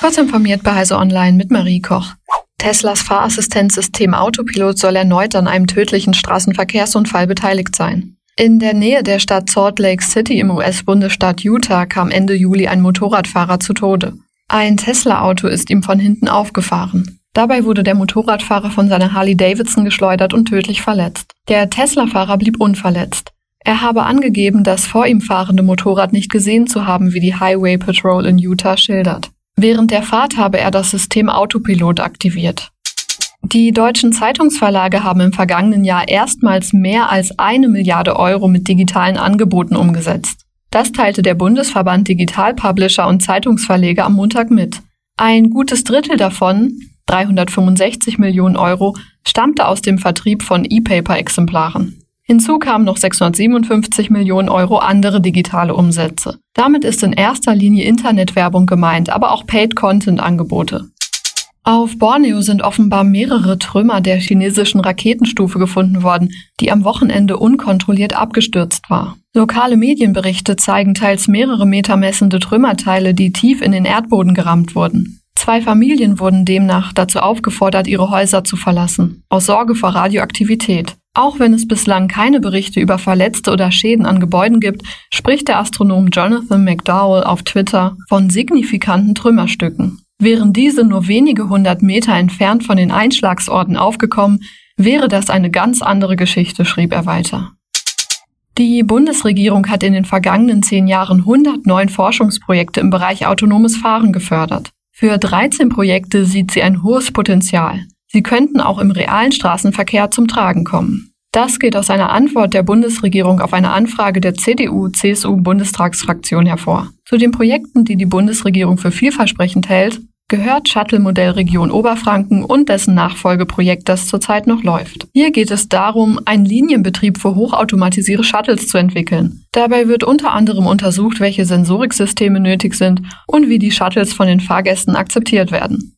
Kurz informiert bei Heise Online mit Marie Koch. Teslas Fahrassistenzsystem Autopilot soll erneut an einem tödlichen Straßenverkehrsunfall beteiligt sein. In der Nähe der Stadt Salt Lake City im US-Bundesstaat Utah kam Ende Juli ein Motorradfahrer zu Tode. Ein Tesla-Auto ist ihm von hinten aufgefahren. Dabei wurde der Motorradfahrer von seiner Harley Davidson geschleudert und tödlich verletzt. Der Tesla-Fahrer blieb unverletzt. Er habe angegeben, das vor ihm fahrende Motorrad nicht gesehen zu haben, wie die Highway Patrol in Utah schildert. Während der Fahrt habe er das System Autopilot aktiviert. Die deutschen Zeitungsverlage haben im vergangenen Jahr erstmals mehr als eine Milliarde Euro mit digitalen Angeboten umgesetzt. Das teilte der Bundesverband Digital Publisher und Zeitungsverleger am Montag mit. Ein gutes Drittel davon, 365 Millionen Euro, stammte aus dem Vertrieb von E-Paper-Exemplaren. Hinzu kamen noch 657 Millionen Euro andere digitale Umsätze. Damit ist in erster Linie Internetwerbung gemeint, aber auch Paid-Content-Angebote. Auf Borneo sind offenbar mehrere Trümmer der chinesischen Raketenstufe gefunden worden, die am Wochenende unkontrolliert abgestürzt war. Lokale Medienberichte zeigen teils mehrere Meter messende Trümmerteile, die tief in den Erdboden gerammt wurden. Zwei Familien wurden demnach dazu aufgefordert, ihre Häuser zu verlassen, aus Sorge vor Radioaktivität. Auch wenn es bislang keine Berichte über Verletzte oder Schäden an Gebäuden gibt, spricht der Astronom Jonathan McDowell auf Twitter von signifikanten Trümmerstücken. Wären diese nur wenige hundert Meter entfernt von den Einschlagsorten aufgekommen, wäre das eine ganz andere Geschichte, schrieb er weiter. Die Bundesregierung hat in den vergangenen zehn Jahren 109 Forschungsprojekte im Bereich autonomes Fahren gefördert. Für 13 Projekte sieht sie ein hohes Potenzial. Sie könnten auch im realen Straßenverkehr zum Tragen kommen. Das geht aus einer Antwort der Bundesregierung auf eine Anfrage der CDU-CSU-Bundestagsfraktion hervor. Zu den Projekten, die die Bundesregierung für vielversprechend hält, gehört Shuttle-Modell Region Oberfranken und dessen Nachfolgeprojekt, das zurzeit noch läuft. Hier geht es darum, einen Linienbetrieb für hochautomatisierte Shuttles zu entwickeln. Dabei wird unter anderem untersucht, welche Sensoriksysteme nötig sind und wie die Shuttles von den Fahrgästen akzeptiert werden.